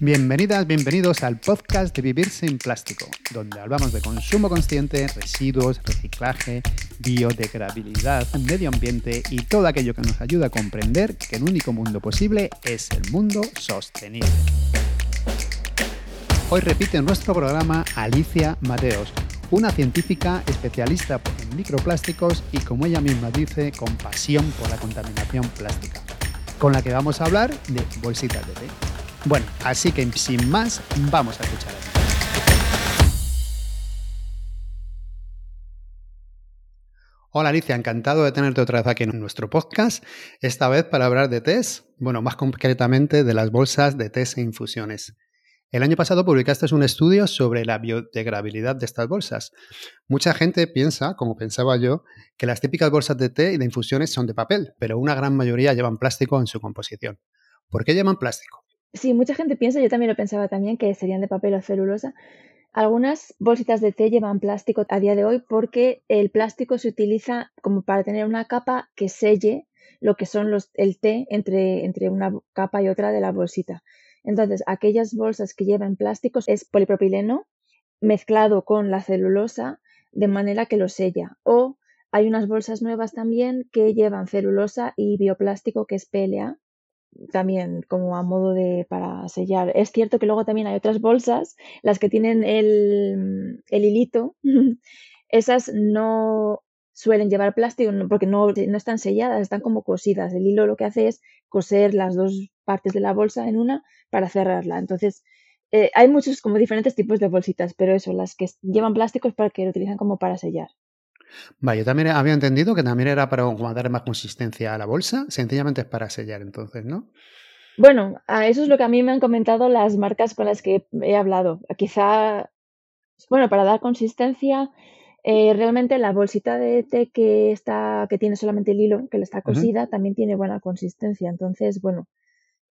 Bienvenidas, bienvenidos al podcast de Vivir sin Plástico, donde hablamos de consumo consciente, residuos, reciclaje, biodegradabilidad, medio ambiente y todo aquello que nos ayuda a comprender que el único mundo posible es el mundo sostenible. Hoy repite en nuestro programa Alicia Mateos, una científica especialista en microplásticos y, como ella misma dice, con pasión por la contaminación plástica, con la que vamos a hablar de bolsitas de té. Bueno, así que sin más, vamos a escuchar. Hola Alicia, encantado de tenerte otra vez aquí en nuestro podcast, esta vez para hablar de test, bueno, más concretamente de las bolsas de test e infusiones. El año pasado publicaste un estudio sobre la biodegradabilidad de estas bolsas. Mucha gente piensa, como pensaba yo, que las típicas bolsas de té y de infusiones son de papel, pero una gran mayoría llevan plástico en su composición. ¿Por qué llevan plástico? Sí, mucha gente piensa, yo también lo pensaba también, que serían de papel o celulosa. Algunas bolsitas de té llevan plástico a día de hoy porque el plástico se utiliza como para tener una capa que selle lo que son los, el té entre, entre una capa y otra de la bolsita. Entonces, aquellas bolsas que llevan plásticos es polipropileno mezclado con la celulosa de manera que lo sella. O hay unas bolsas nuevas también que llevan celulosa y bioplástico que es PLA también como a modo de para sellar. Es cierto que luego también hay otras bolsas, las que tienen el, el hilito, esas no suelen llevar plástico porque no, no están selladas, están como cosidas. El hilo lo que hace es coser las dos partes de la bolsa en una para cerrarla. Entonces, eh, hay muchos como diferentes tipos de bolsitas, pero eso, las que llevan plástico es para que lo utilizan como para sellar. Vale, yo también había entendido que también era para dar más consistencia a la bolsa, sencillamente es para sellar entonces, ¿no? Bueno, eso es lo que a mí me han comentado las marcas con las que he hablado. Quizá, bueno, para dar consistencia, eh, realmente la bolsita de té que está, que tiene solamente el hilo, que le está cosida, también tiene buena consistencia. Entonces, bueno,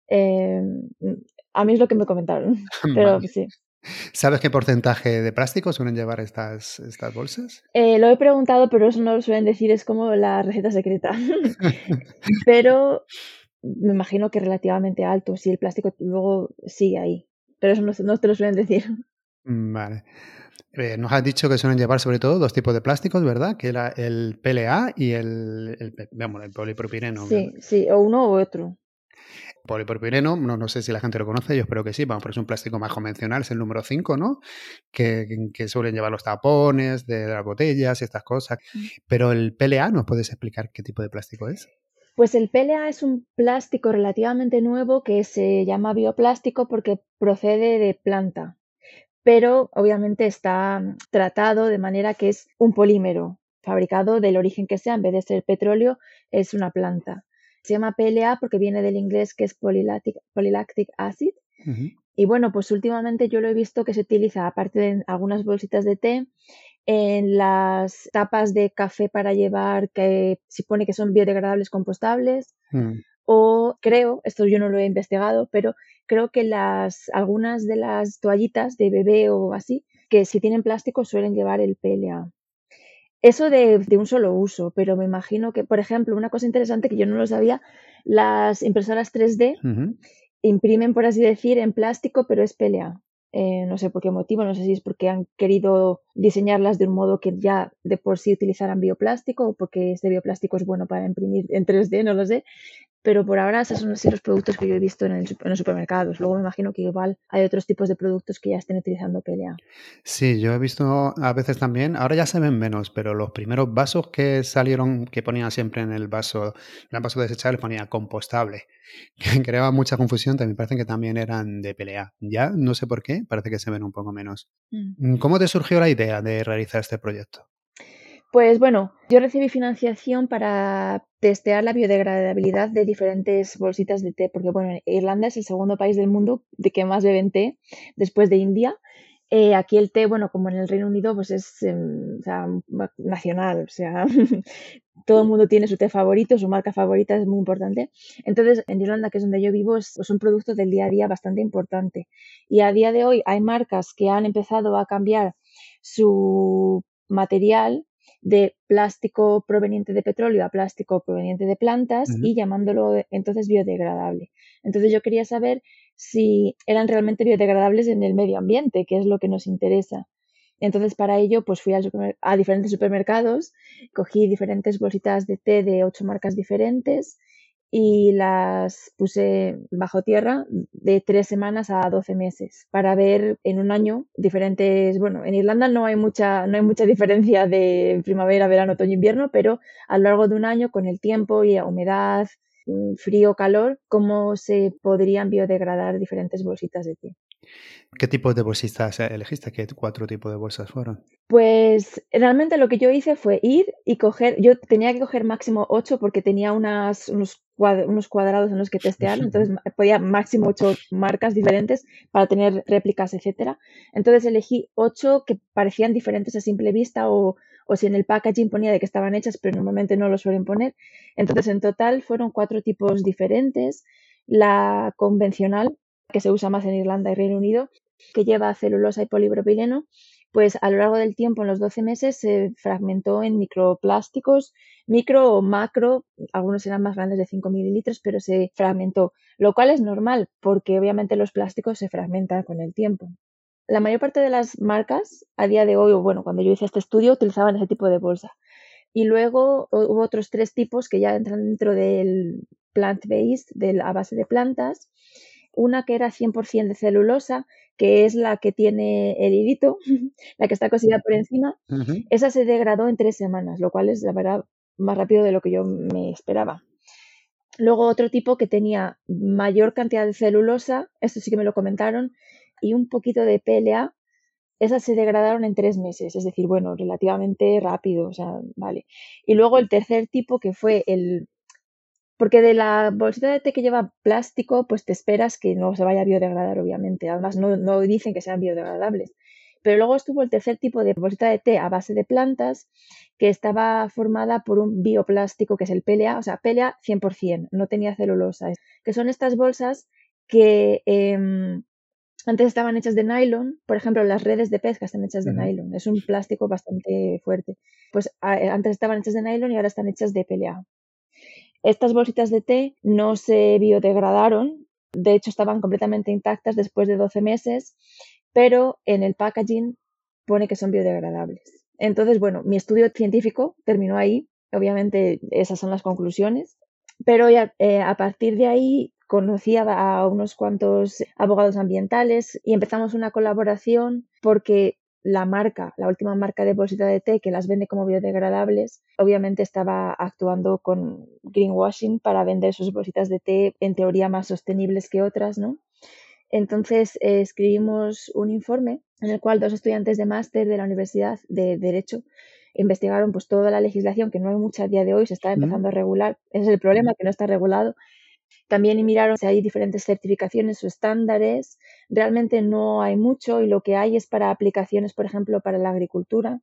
eh, a mí es lo que me comentaron. Pero sí. ¿Sabes qué porcentaje de plástico suelen llevar estas, estas bolsas? Eh, lo he preguntado, pero eso no lo suelen decir, es como la receta secreta. pero me imagino que relativamente alto, si el plástico luego sigue ahí. Pero eso no, te lo suelen decir. Mm, vale. Eh, nos has dicho que suelen llevar sobre todo dos tipos de plásticos, ¿verdad? Que era el PLA y el, el, el polipropileno. Sí, sí, o uno u otro polipropileno, no, no sé si la gente lo conoce, yo espero que sí, vamos, pero es un plástico más convencional, es el número 5, ¿no? Que, que, suelen llevar los tapones de las botellas y estas cosas. Mm. Pero el PLA, ¿nos puedes explicar qué tipo de plástico es? Pues el PLA es un plástico relativamente nuevo que se llama bioplástico porque procede de planta, pero obviamente está tratado de manera que es un polímero fabricado del origen que sea, en vez de ser petróleo, es una planta. Se llama PLA porque viene del inglés que es polylactic, acid. Y bueno, pues últimamente yo lo he visto que se utiliza, aparte de algunas bolsitas de té, en las tapas de café para llevar que se pone que son biodegradables compostables. Mm. O creo, esto yo no lo he investigado, pero creo que las algunas de las toallitas de bebé o así, que si tienen plástico suelen llevar el PLA. Eso de, un solo uso, pero me imagino que, por ejemplo, una cosa interesante que yo no lo sabía, las impresoras 3D imprimen, por así decir, en plástico, pero es PLA. Eh, no sé por qué motivo, no sé si es porque han querido diseñarlas de un modo que ya de por sí utilizaran bioplástico o porque este bioplástico es bueno para imprimir en 3D, no lo sé, pero por ahora esos son así los productos que yo he visto en, los supermercados. Luego me imagino que igual hay otros tipos de productos que ya estén utilizando PLA. Sí, yo he visto a veces también, ahora ya se ven menos, pero los primeros vasos que salieron, que ponían siempre en el vaso, en el vaso desechable ponía compostable, que creaba mucha confusión, también parecen que también eran de PLA. Ya no sé por qué, parece que se ven un poco menos. Mm. ¿Cómo te surgió la idea de realizar este proyecto? Pues bueno, yo recibí financiación para testear la biodegradabilidad de diferentes bolsitas de té, porque bueno, Irlanda es el segundo país del mundo de que más beben té después de India. Eh, aquí el té, bueno, como en el Reino Unido, pues es em, nacional, o sea, todo el mundo tiene su té favorito, su marca favorita es muy importante. Entonces, en Irlanda, que es donde yo vivo, es, es un producto del día a día bastante importante. Y a día de hoy hay marcas que han empezado a cambiar su material de plástico proveniente de petróleo a plástico proveniente de plantas y llamándolo entonces biodegradable. Entonces yo quería saber si eran realmente biodegradables en el medio ambiente, que es lo que nos interesa. Entonces, para ello, pues fui a diferentes supermercados, cogí diferentes bolsitas de té de ocho marcas diferentes y las puse bajo tierra de tres semanas a doce meses para ver en un año diferentes, bueno, en Irlanda no hay mucha, no hay mucha diferencia de primavera, verano, otoño, invierno, pero a lo largo de un año con el tiempo y la humedad, mm, frío, calor, cómo se podrían biodegradar diferentes bolsitas de té. ¿Qué tipo de bolsistas elegiste? ¿Qué cuatro tipos de bolsas fueron? Pues realmente lo que yo hice fue ir y coger, yo tenía que coger máximo ocho porque tenía unas, unos, cuadrados en los que testear, entonces podía máximo ocho marcas diferentes para tener réplicas, etcétera. Entonces elegí ocho que parecían diferentes a simple vista o, o si en el packaging ponía de que estaban hechas, pero normalmente no lo suelen poner. Entonces en total fueron cuatro tipos diferentes. La convencional, que se usa más en Irlanda y Reino Unido, que lleva celulosa y polipropileno, pues a lo largo del tiempo, en los 12 meses, se fragmentó en microplásticos, micro o macro, algunos eran más grandes de 5 mililitros, pero se fragmentó, lo cual es normal porque obviamente los plásticos se fragmentan con el tiempo. La mayor parte de las marcas a día de hoy, o bueno, cuando yo hice este estudio, utilizaban ese tipo de bolsa. Y luego hubo otros tres tipos que ya entran dentro del plant-based, la base de plantas, una que era 100% de celulosa, que es la que tiene el hilito, la que está cosida por encima. Esa se degradó en tres semanas, lo cual es, la verdad, más rápido de lo que yo me esperaba. Luego otro tipo que tenía mayor cantidad de celulosa, esto sí que me lo comentaron, y un poquito de PLA, esas se degradaron en tres meses, es decir, bueno, relativamente rápido, o sea, vale. Y luego el tercer tipo, que fue el porque de la bolsita de té que lleva plástico, pues te esperas que no se vaya a biodegradar, obviamente. Además, no, dicen que sean biodegradables. Pero luego estuvo el tercer tipo de bolsita de té a base de plantas, que estaba formada por un bioplástico, que es el PLA, o sea, PLA 100%, no tenía celulosa. Que son estas bolsas que em, antes estaban hechas de nylon, por ejemplo, las redes de pesca están hechas de nylon, es un plástico bastante fuerte. Pues antes estaban hechas de nylon y ahora están hechas de PLA. Estas bolsitas de té no se biodegradaron, de hecho estaban completamente intactas después de 12 meses, pero en el packaging pone que son biodegradables. Entonces, bueno, mi estudio científico terminó ahí, obviamente esas son las conclusiones, pero ya, eh, a partir de ahí conocí a unos cuantos abogados ambientales y empezamos una colaboración porque la marca, la última marca de bolsita de té que las vende como biodegradables, obviamente estaba actuando con greenwashing para vender sus bolsitas de té en teoría más sostenibles que otras, ¿no? Entonces eh, escribimos un informe en el cual dos estudiantes de máster de la Universidad de Derecho investigaron pues toda la legislación que no hay mucha a día de hoy, se está empezando a regular, ese es el problema que no está regulado también miraron si hay diferentes certificaciones o estándares. Realmente no hay mucho y lo que hay es para aplicaciones, por ejemplo, para la agricultura.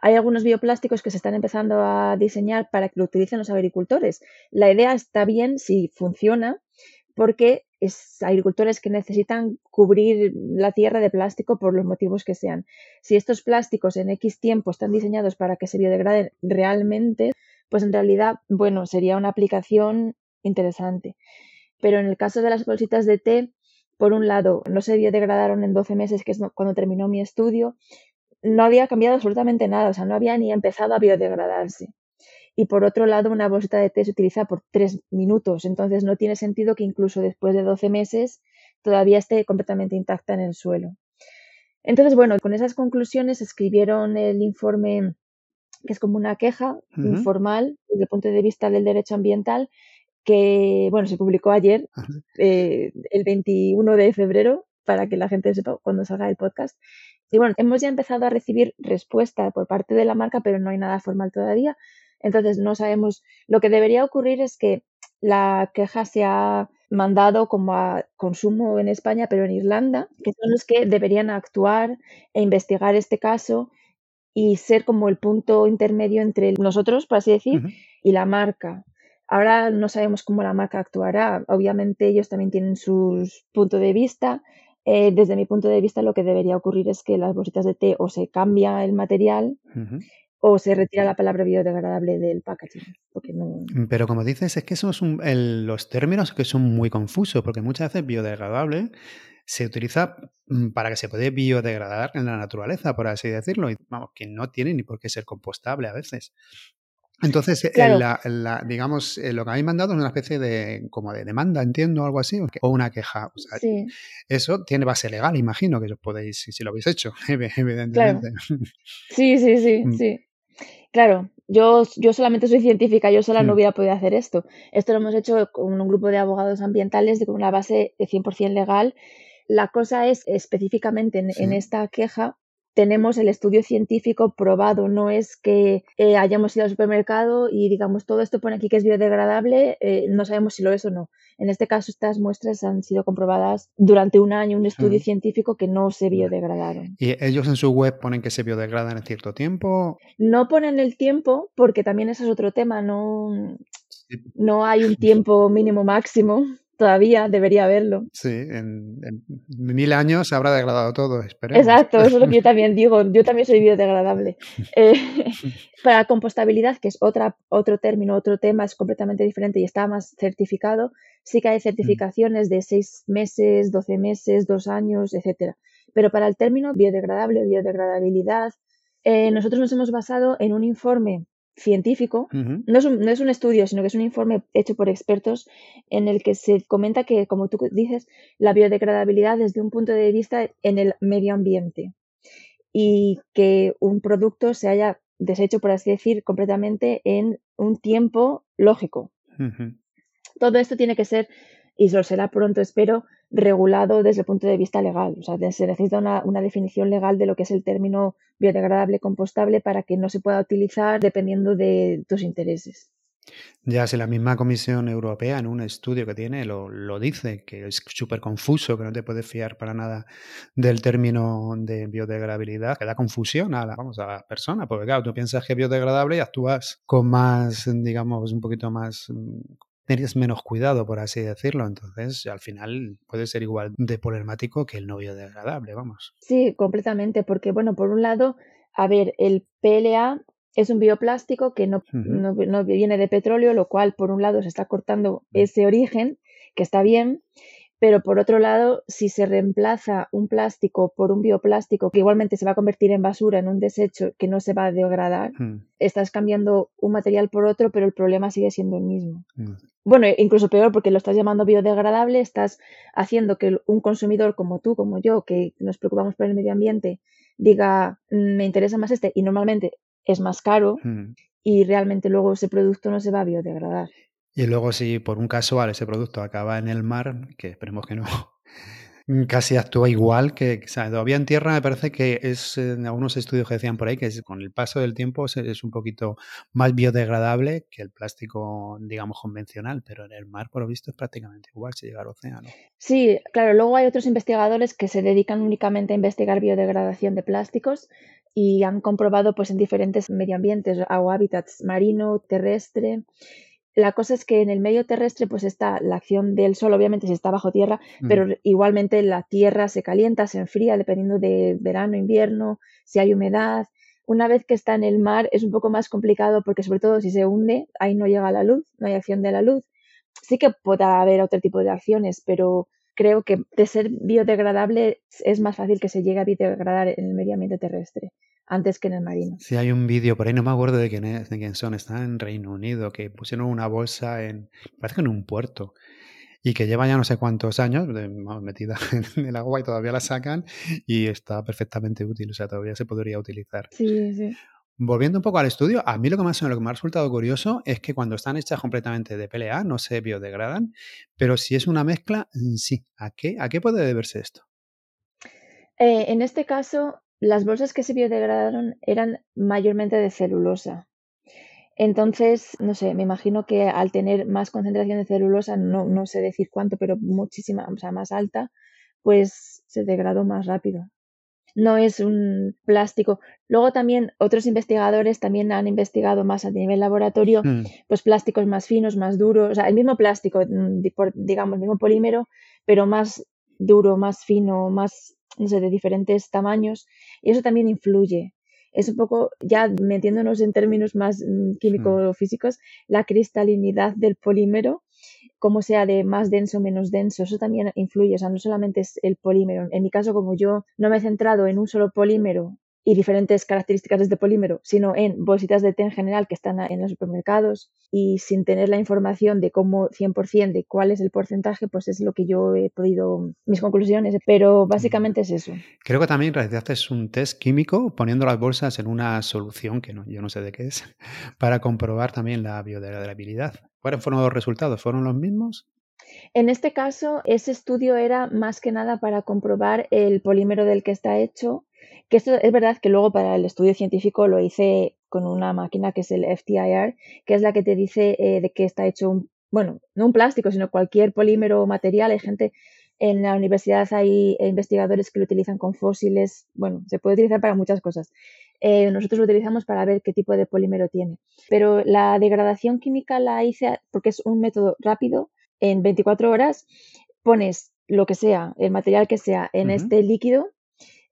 Hay algunos bioplásticos que se están empezando a diseñar para que lo utilicen los agricultores. La idea está bien si funciona, porque es agricultores que necesitan cubrir la tierra de plástico por los motivos que sean. Si estos plásticos en X tiempo están diseñados para que se biodegraden realmente, pues en realidad, bueno, sería una aplicación interesante. Pero en el caso de las bolsitas de té, por un lado, no se biodegradaron en 12 meses, que es cuando terminó mi estudio, no había cambiado absolutamente nada, o sea, no había ni empezado a biodegradarse. Y por otro lado, una bolsita de té se utiliza por 3 minutos, entonces no tiene sentido que incluso después de 12 meses todavía esté completamente intacta en el suelo. Entonces, bueno, con esas conclusiones escribieron el informe, que es como una queja informal desde el punto de vista del derecho ambiental, que, bueno, se publicó ayer, eh, el 21 de febrero, para que la gente sepa cuando salga el podcast. Y bueno, hemos ya empezado a recibir respuesta por parte de la marca, pero no hay nada formal todavía. Entonces no sabemos. Lo que debería ocurrir es que la queja se ha mandado como a consumo en España, pero en Irlanda, que son los que deberían actuar e investigar este caso y ser como el punto intermedio entre nosotros, por así decir, y la marca. Ahora no sabemos cómo la marca actuará. Obviamente ellos también tienen sus puntos de vista. Eh, desde mi punto de vista lo que debería ocurrir es que las bolsitas de té o se cambia el material o se retira la palabra biodegradable del packaging. Porque no... Pero como dices, es que esos son los términos que son muy confusos, porque muchas veces biodegradable se utiliza mm, para que se puede biodegradar en la naturaleza, por así decirlo, y vamos, que no tiene ni por qué ser compostable a veces. Entonces, eh, la, digamos, eh, lo que habéis mandado es una especie de como de demanda, entiendo, algo así, o una queja. Eso tiene base legal, imagino que podéis, si, lo habéis hecho, evidentemente. Sí, sí, sí, mm. sí. Claro, yo, yo solamente soy científica, yo sola no mm. hubiera podido hacer esto. Esto lo hemos hecho con un grupo de abogados ambientales con una base de 100% legal. La cosa es específicamente en esta queja tenemos el estudio científico probado, no es que eh, hayamos ido al supermercado y digamos todo esto pone aquí que es biodegradable, eh, no sabemos si lo es o no. En este caso, estas muestras han sido comprobadas durante un año, un estudio científico que no se biodegradaron. ¿Y ellos en su web ponen que se biodegradan en cierto tiempo? No ponen el tiempo, porque también ese es otro tema, no, no hay un tiempo mínimo máximo. Todavía debería haberlo. Sí, en, mil años se habrá degradado todo, esperemos. Exacto, eso es lo que yo también digo. Yo también soy biodegradable. Eh, para compostabilidad, que es otra, otro término, otro tema, es completamente diferente y está más certificado, sí que hay certificaciones de seis meses, doce meses, dos años, etcétera. Pero para el término biodegradable, biodegradabilidad, eh, nosotros nos hemos basado en un informe científico, no, es un, no, es un, estudio, sino que es un informe hecho por expertos en el que se comenta que, como tú dices, la biodegradabilidad desde un punto de vista en el medio ambiente y que un producto se haya deshecho, por así decir, completamente en un tiempo lógico. Todo esto tiene que ser, y lo será pronto, espero, regulado desde el punto de vista legal. O sea, se necesita una, una, definición legal de lo que es el término biodegradable compostable para que no se pueda utilizar dependiendo de tus intereses. Ya, si la misma Comisión Europea en un estudio que tiene lo, lo dice, que es súper confuso, que no te puedes fiar para nada del término de biodegradabilidad, que da confusión a la, vamos, a la persona, porque claro, tú piensas que es biodegradable y actúas con más, digamos, un poquito más tienes menos cuidado, por así decirlo. Entonces, al final puede ser igual de problemático que el novio degradable, vamos. Sí, completamente, porque, bueno, por un lado, a ver, el PLA es un bioplástico que no, no, viene de petróleo, lo cual, por un lado, se está cortando ese origen, que está bien, pero por otro lado, si se reemplaza un plástico por un bioplástico que igualmente se va a convertir en basura, en un desecho que no se va a degradar, estás cambiando un material por otro, pero el problema sigue siendo el mismo. Bueno, incluso peor porque lo estás llamando biodegradable, estás haciendo que un consumidor como tú, como yo, que nos preocupamos por el medio ambiente, diga, me interesa más este y normalmente es más caro hmm. y realmente luego ese producto no se va a biodegradar. Y luego si por un casual ese producto acaba en el mar, que esperemos que no, casi actúa igual que, o sea, todavía en tierra me parece que es, en algunos estudios que decían por ahí, que con el paso del tiempo es, un poquito más biodegradable que el plástico, digamos, convencional, pero en el mar, por lo visto, es prácticamente igual si llega al océano. Sí, claro, luego hay otros investigadores que se dedican únicamente a investigar biodegradación de plásticos y han comprobado pues en diferentes medioambientes hábitats marino, terrestre la cosa es que en el medio terrestre pues está la acción del sol, obviamente si está bajo tierra, mm. pero igualmente la tierra se calienta, se enfría dependiendo de verano, invierno, si hay humedad. Una vez que está en el mar es un poco más complicado porque sobre todo si se hunde, ahí no llega la luz, no hay acción de la luz. Sí que pueda haber otro tipo de acciones, pero creo que de ser biodegradable es más fácil que se llegue a biodegradar en el medio ambiente terrestre antes que en el marino. Sí, hay un vídeo por ahí, no me acuerdo de quién, es, de quién son, está en Reino Unido, que pusieron una bolsa en, parece que en un puerto, y que lleva ya no sé cuántos años metida en el agua y todavía la sacan y está perfectamente útil, o sea, todavía se podría utilizar. Sí, sí. Volviendo un poco al estudio, a mí lo que, más, lo que me ha resultado curioso es que cuando están hechas completamente de PLA no se biodegradan, pero si es una mezcla, mm, sí. ¿A qué, a qué puede deberse esto? Eh, en este caso, las bolsas que se biodegradaron eran mayormente de celulosa. Entonces, no sé, me imagino que al tener más concentración de celulosa, no, no sé decir cuánto, pero muchísima, o sea, más alta, pues se degradó más rápido. No es un plástico. Luego también otros investigadores también han investigado más a nivel laboratorio, mm. pues plásticos más finos, más duros, o sea, el mismo plástico, mm, digamos, el mismo polímero, pero más duro, más fino, más no sé, de diferentes tamaños, y eso también influye. es un poco, ya metiéndonos en términos más mm, químico-físicos, la cristalinidad del polímero como sea de más denso o menos denso, eso también influye, o sea, no solamente es el polímero. En mi caso, como yo no me he centrado en un solo polímero y diferentes características de este polímero, sino en bolsitas de té en general que están en los supermercados y sin tener la información de cómo 100% de cuál es el porcentaje, pues es lo que yo he podido, mis conclusiones, pero básicamente es eso. Creo que también realizaste un test químico poniendo las bolsas en una solución que no, yo no sé de qué es, para comprobar también la biodegradabilidad. ¿Cuáles fueron los resultados? ¿Fueron los mismos? En este caso, ese estudio era más que nada para comprobar el polímero del que está hecho que esto es verdad que luego para el estudio científico lo hice con una máquina que es el FTIR, que es la que te dice eh, de qué está hecho un, bueno, no un plástico, sino cualquier polímero o material. Hay gente en la universidad, hay investigadores que lo utilizan con fósiles, bueno, se puede utilizar para muchas cosas. Eh, nosotros lo utilizamos para ver qué tipo de polímero tiene. Pero la degradación química la hice porque es un método rápido. En 24 horas pones lo que sea, el material que sea, en este líquido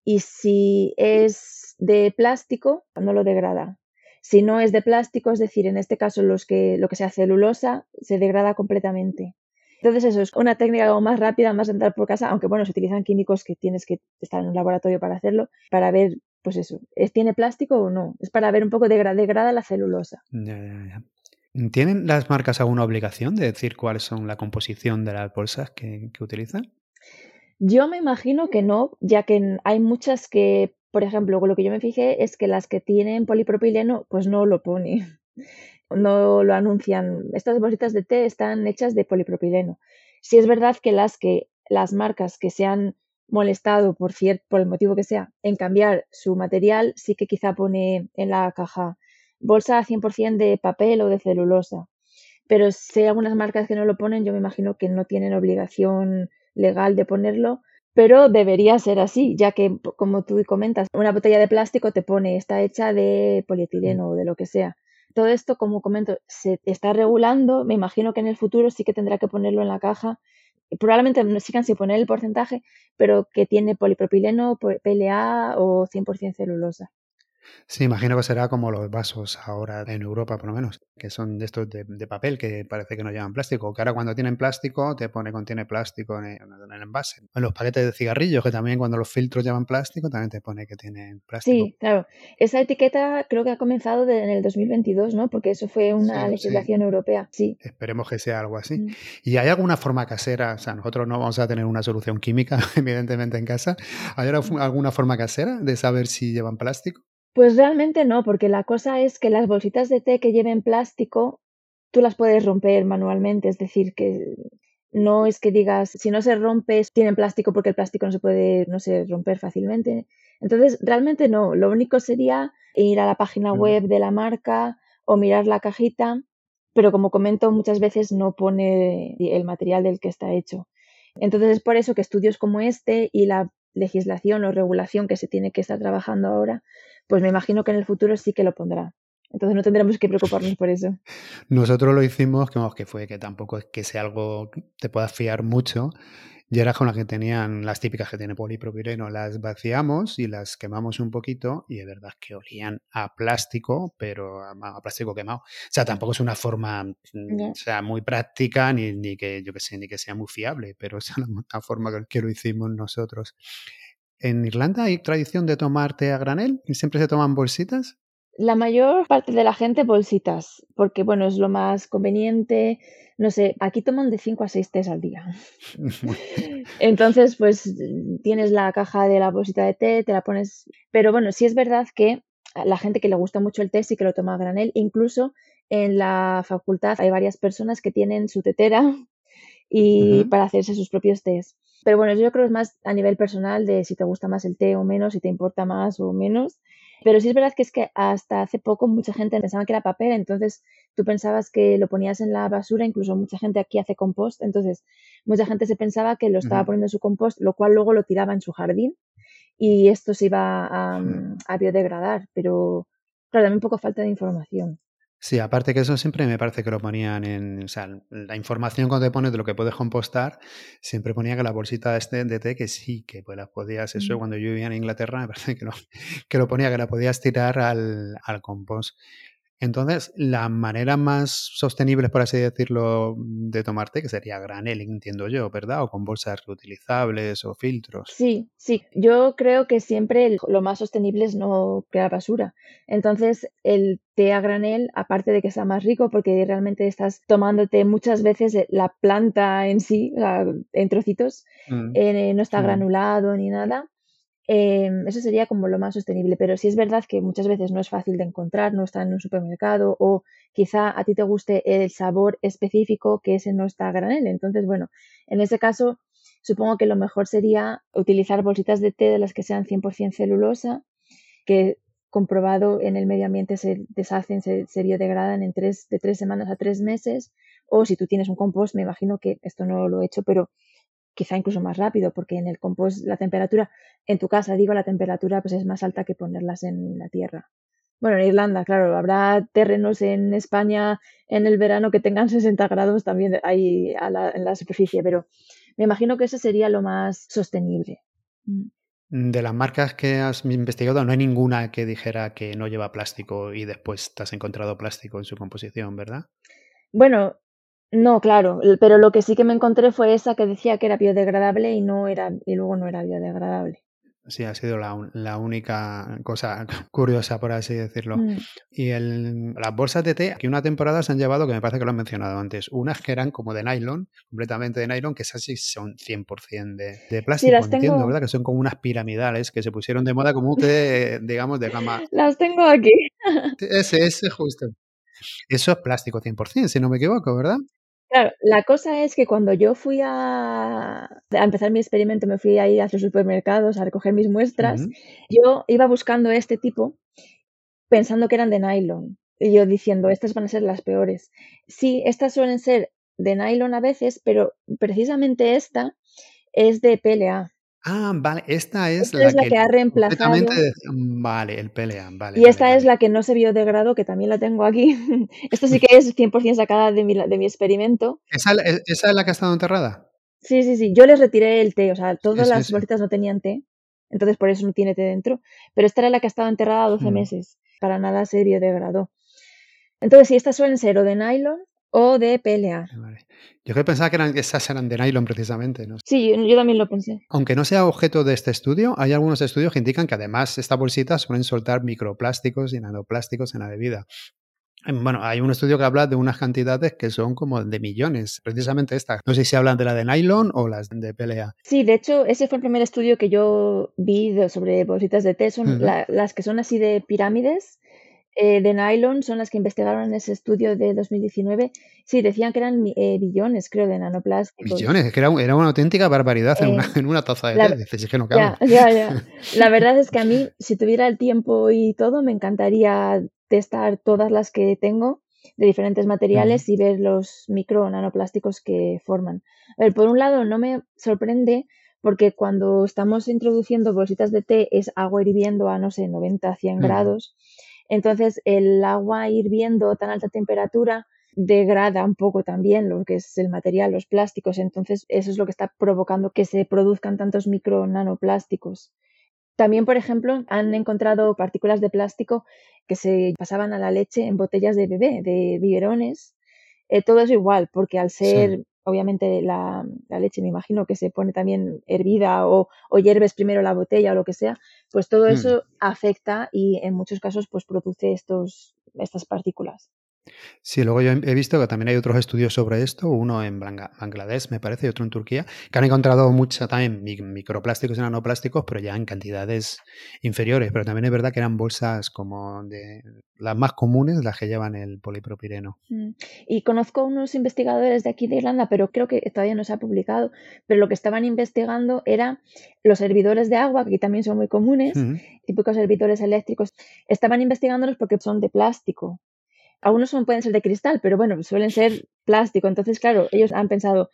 y si es de plástico, no lo degrada. Si no es de plástico, es decir, en este caso los que, lo que sea celulosa, se degrada completamente. Entonces eso es una técnica más rápida, más de entrar por casa, aunque bueno, se utilizan químicos que tienes que estar en un laboratorio para hacerlo, para ver, pues eso, ¿tiene plástico o no? Es para ver un poco degrada, degrada la celulosa. ¿Tienen las marcas alguna obligación de decir cuáles son la composición de las bolsas que utilizan? Yo me imagino que no, ya que hay muchas que, por ejemplo, lo que yo me fijé es que las que tienen polipropileno, pues no lo pone, no lo anuncian. Estas bolsitas de té están hechas de polipropileno. Si es verdad que las que las marcas que se han molestado por cierto, por el motivo que sea, en cambiar su material, sí que quizá pone en la caja bolsa 100% de papel o de celulosa. Pero si hay algunas marcas que no lo ponen, yo me imagino que no tienen obligación legal de ponerlo, pero debería ser así, ya que, como tú comentas, una botella de plástico te pone, está hecha de polietileno o de lo que sea. Todo esto, como comento, se está regulando. Me imagino que en el futuro sí que tendrá que ponerlo en la caja. Probablemente no sigan sin poner el porcentaje, pero que tiene polipropileno, PLA o 100% celulosa. Sí, imagino que será como los vasos ahora en Europa, por lo menos, que son de estos de, papel que parece que no llevan plástico. Que ahora cuando tienen plástico te pone contiene plástico en el, envase. En los paquetes de cigarrillos, que también cuando los filtros llevan plástico, también te pone que tienen plástico. Sí, claro. Esa etiqueta creo que ha comenzado en el 2022, ¿no? Porque eso fue una legislación europea. Sí. Esperemos que sea algo así. Mm. ¿Y hay alguna forma casera? O sea, nosotros no vamos a tener una solución química, evidentemente, en casa. ¿Hay alguna forma casera de saber si llevan plástico? Pues realmente no, porque la cosa es que las bolsitas de té que lleven plástico, tú las puedes romper manualmente, es decir, que no es que digas, si no se rompe, tienen plástico porque el plástico no se puede, no se romper fácilmente. Entonces, realmente no, lo único sería ir a la página web de la marca o mirar la cajita, pero como comento, muchas veces no pone el material del que está hecho. Entonces es por eso que estudios como este y la legislación o regulación que se tiene que estar trabajando ahora pues me imagino que en el futuro sí que lo pondrá. Entonces no tendremos que preocuparnos por eso. Nosotros lo hicimos, que, que fue que tampoco es que sea algo que te puedas fiar mucho. Y era con las que tenían las típicas que tiene polipropileno. Las vaciamos y las quemamos un poquito y de verdad que olían a plástico, pero a, plástico quemado. O sea, tampoco es una forma mm, sea, muy práctica ni, ni que yo que sé, ni que sea muy fiable, pero es la forma que lo hicimos nosotros. ¿En Irlanda hay tradición de tomar té a granel? ¿Y siempre se toman bolsitas? La mayor parte de la gente bolsitas, porque bueno, es lo más conveniente. No sé, aquí toman de 5 a 6 tés al día. Entonces, pues tienes la caja de la bolsita de té, te la pones. Pero bueno, sí es verdad que la gente que le gusta mucho el té sí que lo toma a granel. Incluso en la facultad hay varias personas que tienen su tetera y para hacerse sus propios tés. Pero bueno, yo creo que es más a nivel personal de si te gusta más el té o menos, si te importa más o menos. Pero sí es verdad que es que hasta hace poco mucha gente pensaba que era papel, entonces tú pensabas que lo ponías en la basura, incluso mucha gente aquí hace compost, entonces mucha gente se pensaba que lo estaba poniendo en su compost, lo cual luego lo tiraba en su jardín y esto se iba a, a biodegradar, pero claro, también un poco falta de información. Sí, aparte que eso siempre me parece que lo ponían en, o sea, la información cuando te pones de lo que puedes compostar, siempre ponía que la bolsita este de té que sí, que pues las podías, eso cuando yo vivía en Inglaterra me parece que lo, que lo ponía, que la podías tirar al, al compost. Entonces, la manera más sostenible, por así decirlo, de tomarte, que sería granel, entiendo yo, ¿verdad? O con bolsas reutilizables o filtros. Sí, sí, yo creo que siempre lo más sostenible es no crear basura. Entonces, el té a granel, aparte de que sea más rico, porque realmente estás tomándote muchas veces eh, la planta en sí, en trocitos, Mm, eh, no está mm. granulado ni nada. Em, eso sería como lo más sostenible, pero sí es verdad que muchas veces no es fácil de encontrar, no está en un supermercado o quizá a ti te guste el sabor específico que ese no está granel. Entonces, bueno, en ese caso, supongo que lo mejor sería utilizar bolsitas de té de las que sean 100% celulosa, que comprobado en el medio ambiente se deshacen, se, se biodegradan en tres, de tres semanas a tres meses. O si tú tienes un compost, me imagino que esto no lo he hecho, pero quizá incluso más rápido, porque en el compost la temperatura, en tu casa digo, la temperatura pues es más alta que ponerlas en la tierra. Bueno, en Irlanda, claro, habrá terrenos en España en el verano que tengan 60 grados también ahí a la, en la superficie, pero me imagino que eso sería lo más sostenible. Mm. De las marcas que has investigado, no hay ninguna que dijera que no lleva plástico y después te has encontrado plástico en su composición, ¿verdad? Bueno, no, claro, pero lo que sí que me encontré fue esa que decía que era biodegradable y no era, y luego no era biodegradable. Sí, ha sido la, la única cosa curiosa, por así decirlo. Mm. Y el, las bolsas de té, aquí una temporada se han llevado, que me parece que lo han mencionado antes, unas que eran como de nylon, completamente de nylon, que esas sí son 100% de, de plástico, las entiendo, tengo. ¿verdad? Que son como unas piramidales que se pusieron de moda como un té, digamos, de gama... Las tengo aquí. Ese, ese justo. Eso es plástico 100%, si no me equivoco, ¿verdad? Claro, la cosa es que cuando yo fui a, a empezar mi experimento, me fui ahí a los supermercados a recoger mis muestras, yo iba buscando este tipo pensando que eran de nylon. Y yo diciendo, estas van a ser las peores. Sí, estas suelen ser de nylon a veces, pero precisamente esta es de PLA. Ah, vale, esta es Esta la es la que que ha reemplazado de- Vale, el PLA, vale, y vale, esta es vale. la que no se biodegradó, que también la tengo aquí. Esta sí que es 100% sacada de mi, de mi experimento. ¿Esa, e- ¿Esa es la que ha estado enterrada? Sí, sí, sí. Yo les retiré el té, o sea, todas sí, las sí. bolsitas no tenían té, entonces por eso no tiene té dentro. Pero esta era la que ha estado enterrada 12 Mm. meses, para nada se biodegradó. Entonces, sí, estas suelen ser o de nylon o de PLA. Vale. Yo que pensaba que, eran, esas eran de nylon precisamente. ¿no? Sí, yo, yo también lo pensé. Aunque no sea objeto de este estudio, hay algunos estudios que indican que además estas bolsitas suelen soltar microplásticos y nanoplásticos en la bebida. Bueno, hay un estudio que habla de unas cantidades que son como de millones, precisamente estas. No sé si hablan de la de nylon o las de PLA. Sí, de hecho, ese fue el primer estudio que yo vi de- sobre bolsitas de té. Son la- las que son así de pirámides eh, de nylon, son las que investigaron en ese estudio de 2019. Sí, decían que eran eh, billones, creo, de nanoplásticos. Millones, es que era, era una auténtica barbaridad en, una, Eh, en una taza de la- té. Dices, es que no cabe. Ya, ya, ya. La verdad es que a mí, si tuviera el tiempo y todo, me encantaría testar todas las que tengo de diferentes materiales y ver los micro nanoplásticos que forman. A ver, por un lado, no me sorprende porque cuando estamos introduciendo bolsitas de té es agua hirviendo a, no sé, 90, 100 Ujú. grados. Entonces, el agua hirviendo a tan alta temperatura degrada un poco también lo que es el material, los plásticos. Entonces, eso es lo que está provocando que se produzcan tantos micro nanoplásticos. También, por ejemplo, han encontrado partículas de plástico que se pasaban a la leche en botellas de bebé, de biberones. Eh, todo eso igual, porque al Sí. Obviamente, la, la leche, me imagino que se pone también hervida o, o hierves primero la botella o lo que sea, pues todo Mm. eso afecta y en muchos casos pues produce estos, estas partículas. Sí, luego yo he visto que también hay otros estudios sobre esto, uno en Bangla- Bangladesh, me parece, y otro en Turquía, que han encontrado mucha también mi- microplásticos y nanoplásticos, pero ya en cantidades inferiores. Pero también es verdad que eran bolsas como de las más comunes, las que llevan el polipropileno. Mm. Y conozco unos investigadores de aquí de Irlanda, pero creo que todavía no se ha publicado, pero lo que estaban investigando era los hervidores de agua, que aquí también son muy comunes, típicos hervidores eléctricos. Estaban investigándolos porque son de plástico. Algunos son, pueden ser de cristal, pero bueno, suelen ser plástico. Entonces, claro, ellos han pensado,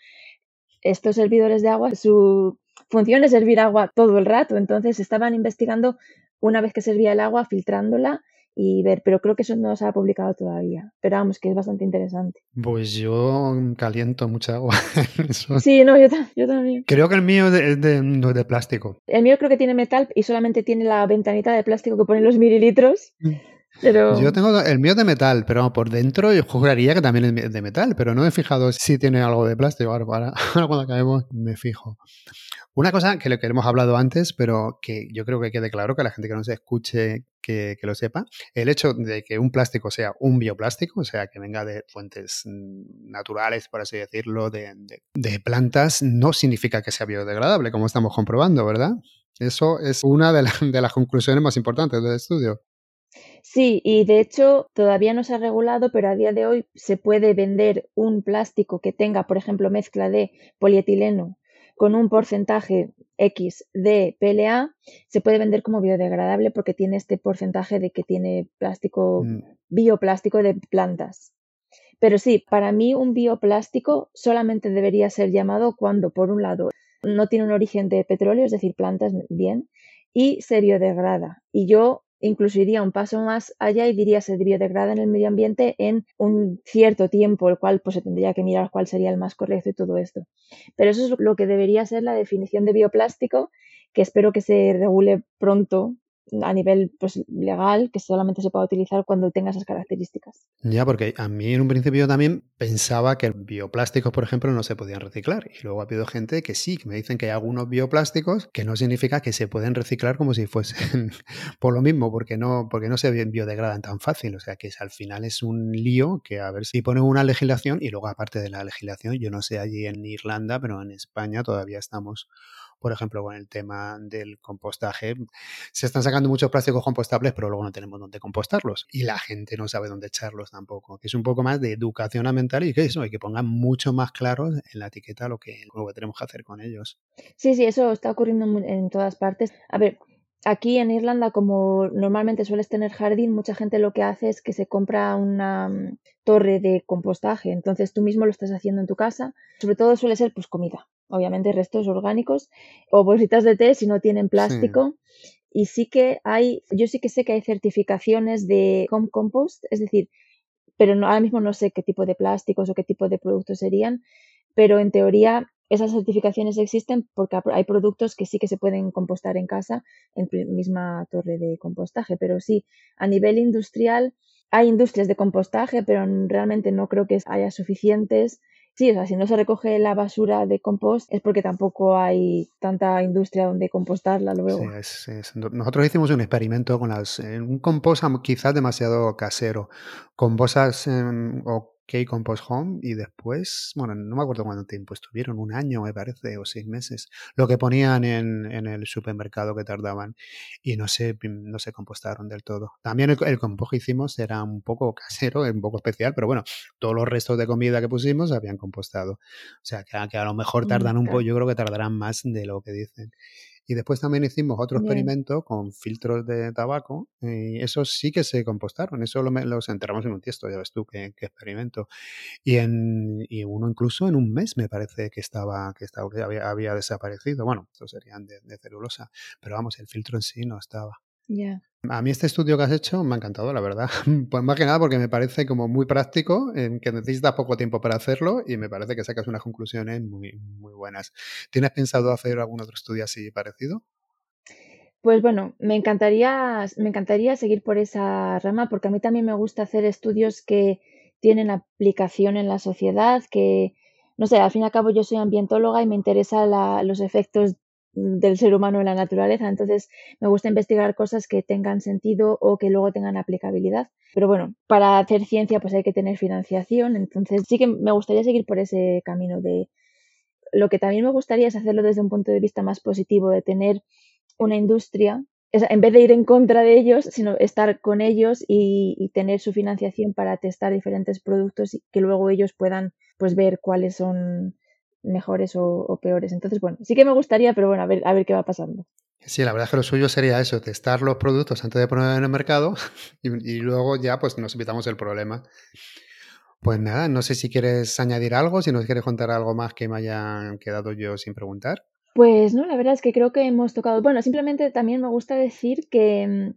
estos hervidores de agua, su función es hervir agua todo el rato. Entonces, estaban investigando una vez que servía el agua, filtrándola y ver, pero creo que eso no se ha publicado todavía. Pero vamos, que es bastante interesante. Pues yo caliento mucha agua. Sí, no, yo, también. Creo que el mío es de, de, plástico. El mío creo que tiene metal y solamente tiene la ventanita de plástico que pone los mililitros. Yo tengo el mío de metal, pero por dentro yo juraría que también es de metal, pero no he fijado si tiene algo de plástico. Ahora, cuando acabemos me fijo. Una cosa que, que hemos hablado antes, pero que yo creo que quede claro que la gente que nos escuche que, lo sepa, el hecho de que un plástico sea un bioplástico, o sea, que venga de fuentes naturales, por así decirlo, de, plantas, no significa que sea biodegradable, como estamos comprobando, ¿verdad? Eso es una de las conclusiones más importantes del estudio. Sí, y de hecho todavía no se ha regulado, pero a día de hoy se puede vender un plástico que tenga, por ejemplo, mezcla de polietileno con un porcentaje X de PLA, se puede vender como biodegradable porque tiene este porcentaje de que tiene plástico, mm. bioplástico de plantas. Pero sí, para mí un bioplástico solamente debería ser llamado cuando, por un lado, no tiene un origen de petróleo, es decir, plantas bien, y se biodegrada. Y yo incluso iría un paso más allá y diría se biodegrada en el medio ambiente en un cierto tiempo, el cual pues se tendría que mirar cuál sería el más correcto y todo esto. Pero eso es lo que debería ser la definición de bioplástico, que espero que se regule pronto a nivel pues, legal que solamente se pueda utilizar cuando tenga esas características. Ya, porque a mí en un principio también pensaba que bioplásticos, por ejemplo, no se podían reciclar. Y luego ha habido gente que sí, que me dicen que hay algunos bioplásticos que no significa que se pueden reciclar como si fuesen por lo mismo, porque no, porque no se biodegradan tan fácil. O sea que al final es un lío que a ver si ponen una legislación y luego aparte de la legislación, yo no sé allí en Irlanda, pero en España todavía estamos por ejemplo, con el tema del compostaje. Se están sacando muchos plásticos compostables, pero luego no tenemos dónde compostarlos. Y la gente no sabe dónde echarlos tampoco. Es un poco más de educación ambiental y que eso, hay que pongan mucho más claro en la etiqueta lo que, lo tenemos que hacer con ellos. Sí, sí, eso está ocurriendo en todas partes. A ver, Aquí en Irlanda, como normalmente sueles tener jardín, mucha gente lo que hace es que se compra una mm, torre de compostaje. Entonces tú mismo lo estás haciendo en tu casa. Sobre todo suele ser pues comida, obviamente restos orgánicos o bolsitas de té si no tienen plástico. Y sí que hay, yo sí que sé que hay certificaciones de home compost, es decir, pero no, ahora mismo no sé qué tipo de plásticos o qué tipo de productos serían, pero en teoría esas certificaciones existen porque hay productos que sí que se pueden compostar en casa en misma torre de compostaje, pero sí, a nivel industrial hay industrias de compostaje, pero realmente no creo que haya suficientes. Sí, o sea, si no se recoge la basura de compost es porque tampoco hay tanta industria donde compostarla luego. Sí, Nosotros hicimos un experimento con las, un compost quizás demasiado casero, con bolsas o K-Compost Home y después, bueno, no me acuerdo cuánto tiempo estuvieron, un año me parece, o seis meses, lo que ponían en, en el supermercado que tardaban y no se, no se compostaron del todo. También el, compost que hicimos era un poco casero, un poco especial, pero bueno, todos los restos de comida que pusimos habían compostado. O sea, que, que a lo mejor mm, tardan un poco, yo creo que tardarán más de lo que dicen. Y después también hicimos otro experimento con filtros de tabaco y esos sí que se compostaron. Eso lo, los enterramos en un tiesto, ya ves tú qué, experimento. Y, en, y uno incluso en un mes me parece que estaba, que estaba, había, había desaparecido. Bueno, estos serían de, de celulosa, pero vamos, el filtro en sí no estaba. Ya. A mí este estudio que has hecho me ha encantado, la verdad. Pues más que nada porque me parece como muy práctico, en que necesitas poco tiempo para hacerlo y me parece que sacas unas conclusiones muy, muy buenas. ¿Tienes pensado hacer algún otro estudio así parecido? Pues bueno, me encantaría, me encantaría seguir por esa rama porque a mí también me gusta hacer estudios que tienen aplicación en la sociedad, que, no sé, al fin y al cabo yo soy ambientóloga y me interesa los efectos del ser humano en la naturaleza. Entonces, me gusta investigar cosas que tengan sentido o que luego tengan aplicabilidad. Pero bueno, para hacer ciencia pues hay que tener financiación. Entonces, sí que me gustaría seguir por ese camino de... Lo que también me gustaría es hacerlo desde un punto de vista más positivo, de tener una industria, en vez de ir en contra de ellos, sino estar con ellos y, y tener su financiación para testar diferentes productos y que luego ellos puedan pues ver cuáles son mejores o, peores. Entonces, bueno, sí que me gustaría, pero bueno, a ver, a ver qué va pasando. Sí, la verdad es que lo suyo sería eso, testar los productos antes de ponerlos en el mercado y, luego ya pues nos evitamos el problema. Pues nada, no sé si quieres añadir algo, si nos quieres contar algo más que me hayan quedado yo sin preguntar. Pues no, la verdad es que creo que hemos tocado. Bueno, simplemente también me gusta decir que mm,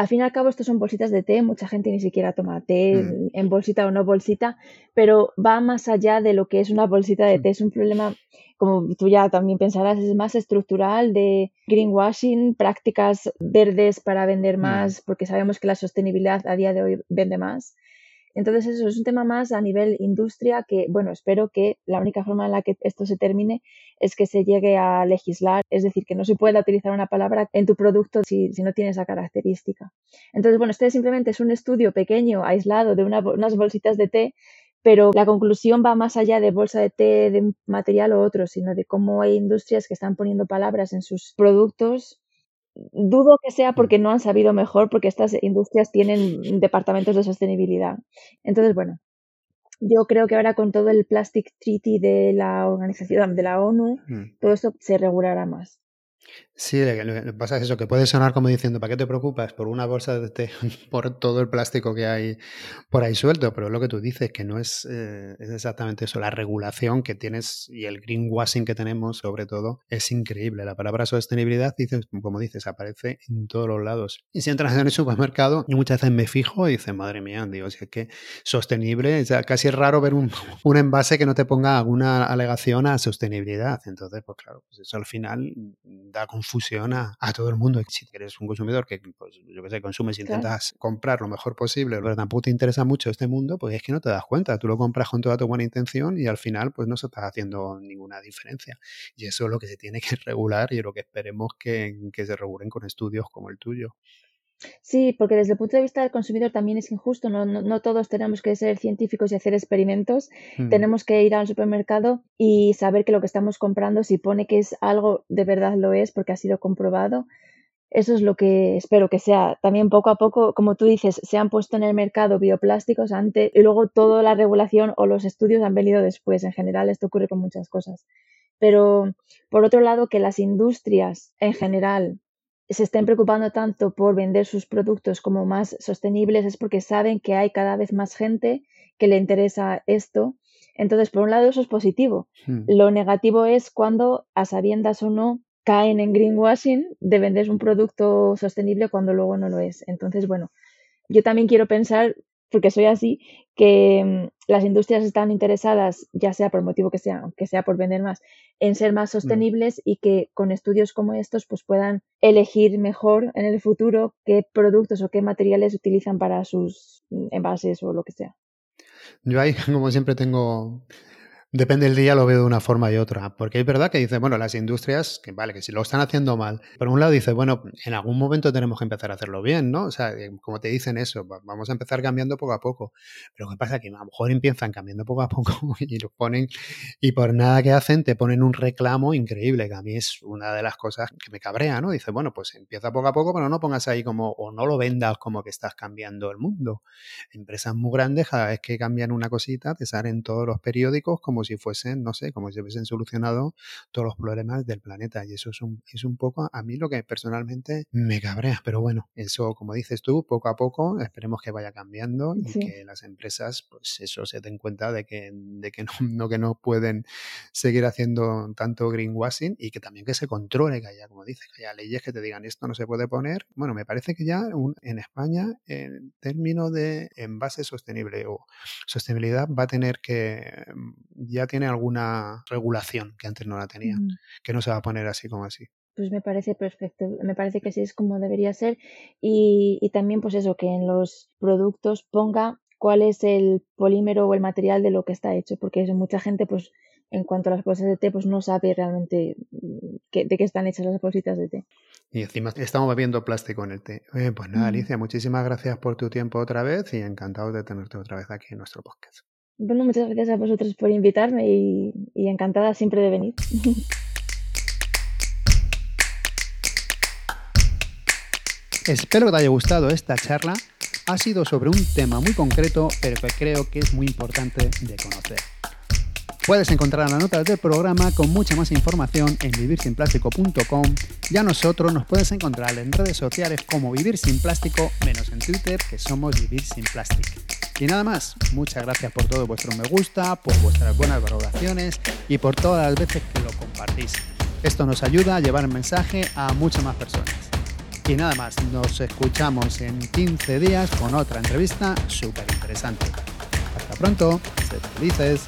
al fin y al cabo, estos son bolsitas de té, mucha gente ni siquiera toma té Mm. en bolsita o no bolsita, pero va más allá de lo que es una bolsita de Mm. té. Es un problema, como tú ya también pensarás, es más estructural de greenwashing, prácticas verdes para vender Mm. más, porque sabemos que la sostenibilidad a día de hoy vende más. Entonces, eso es un tema más a nivel industria que, bueno, espero que la única forma en la que esto se termine es que se llegue a legislar, es decir, que no se pueda utilizar una palabra en tu producto si, si no tiene esa característica. Entonces, bueno, este simplemente es un estudio pequeño, aislado, de una, unas bolsitas de té, pero la conclusión va más allá de bolsa de té, de material u otro, sino de cómo hay industrias que están poniendo palabras en sus productos dudo que sea porque no han sabido mejor, porque estas industrias tienen departamentos de sostenibilidad. Entonces, bueno, yo creo que ahora con todo el Plastic Treaty de la organización de la ONU, Mm. todo esto se regulará más. Sí, lo que, pasa es eso, que puede sonar como diciendo, ¿para qué te preocupas por una bolsa de té, por todo el plástico que hay por ahí suelto? Pero lo que tú dices, que no es, eh, es exactamente eso. La regulación que tienes y el greenwashing que tenemos, sobre todo, es increíble. La palabra sostenibilidad, dices, como dices, aparece en todos los lados. Y si entras en el supermercado, y muchas veces me fijo y dices, madre mía, digo, si es que sostenible, o sea, casi es raro ver un, un envase que no te ponga alguna alegación a sostenibilidad. Entonces, pues claro, pues eso al final da confusión a, a, todo el mundo. Si eres un consumidor que, pues, yo que sé, consumes y intentas claro. comprar lo mejor posible, pero tampoco te interesa mucho este mundo, pues es que no te das cuenta. Tú lo compras con toda tu buena intención y al final, pues no se está haciendo ninguna diferencia. Y eso es lo que se tiene que regular y lo que esperemos que, que se regulen con estudios como el tuyo. Sí, porque desde el punto de vista del consumidor también es injusto. No, no, no todos tenemos que ser científicos y hacer experimentos. Mm. Tenemos que ir al supermercado y saber que lo que estamos comprando, si pone que es algo, de verdad lo es porque ha sido comprobado. Eso es lo que espero que sea. También poco a poco, como tú dices, se han puesto en el mercado bioplásticos antes y luego toda la regulación o los estudios han venido después. En general, esto ocurre con muchas cosas. Pero, por otro lado, que las industrias en general se estén preocupando tanto por vender sus productos como más sostenibles es porque saben que hay cada vez más gente que le interesa esto. Entonces, por un lado, eso es positivo. Hmm. Lo negativo es cuando, a sabiendas o no, caen en greenwashing de vender un producto sostenible cuando luego no lo es. Entonces, bueno, yo también quiero pensar, porque soy así, que mm, las industrias están interesadas, ya sea por el motivo que sea, que sea por vender más, en ser más sostenibles mm. y que con estudios como estos pues puedan elegir mejor en el futuro qué productos o qué materiales utilizan para sus mm, envases o lo que sea. Yo ahí, como siempre, tengo Depende del día, lo veo de una forma y otra. Porque es verdad que dice, bueno, las industrias, que vale, que si lo están haciendo mal, por un lado dice, bueno, en algún momento tenemos que empezar a hacerlo bien, ¿no? O sea, eh, como te dicen eso, vamos a empezar cambiando poco a poco. Pero ¿qué pasa? Que a lo mejor empiezan cambiando poco a poco y lo ponen, y por nada que hacen, te ponen un reclamo increíble, que a mí es una de las cosas que me cabrea, ¿no? Dice, bueno, pues empieza poco a poco, pero no pongas ahí como, o no lo vendas como que estás cambiando el mundo. Empresas muy grandes, cada vez que cambian una cosita, te salen todos los periódicos como si fuesen, no sé, como si hubiesen solucionado todos los problemas del planeta. Y eso es un, es un poco a mí lo que personalmente me cabrea. Pero bueno, eso, como dices tú, poco a poco, esperemos que vaya cambiando y Sí. que las empresas, pues eso, se den cuenta de que, de que no, no, que no pueden seguir haciendo tanto greenwashing y que también que se controle, que haya, como dices, que haya leyes que te digan esto no se puede poner. Bueno, me parece que ya un- en España, en términos de envase sostenible o sostenibilidad, va a tener que, ya tiene alguna regulación que antes no la tenía, Mm. que no se va a poner así como así. Pues me parece perfecto, me parece que sí es como debería ser y, y también pues eso, que en los productos ponga cuál es el polímero o el material de lo que está hecho, porque eso, mucha gente pues en cuanto a las bolsas de té pues no sabe realmente mm, qué- de qué están hechas las bolsitas de té. Y encima estamos bebiendo plástico en el té. Eh, pues nada. Alicia, muchísimas gracias por tu tiempo otra vez y encantado de tenerte otra vez aquí en nuestro podcast. Bueno, muchas gracias a vosotros por invitarme y, encantada siempre de venir. Espero que te haya gustado esta charla. Ha sido sobre un tema muy concreto, pero que creo que es muy importante de conocer. Puedes encontrar las notas del programa con mucha más información en vivirsinplástico.com y a nosotros nos puedes encontrar en redes sociales como Vivir Sin Plástico, menos en Twitter que somos Vivir Sin Plástico. Y nada más, muchas gracias por todo vuestro me gusta, por vuestras buenas valoraciones y por todas las veces que lo compartís. Esto nos ayuda a llevar el mensaje a muchas más personas. Y nada más, nos escuchamos en 15 días con otra entrevista súper interesante. Hasta pronto, sed felices.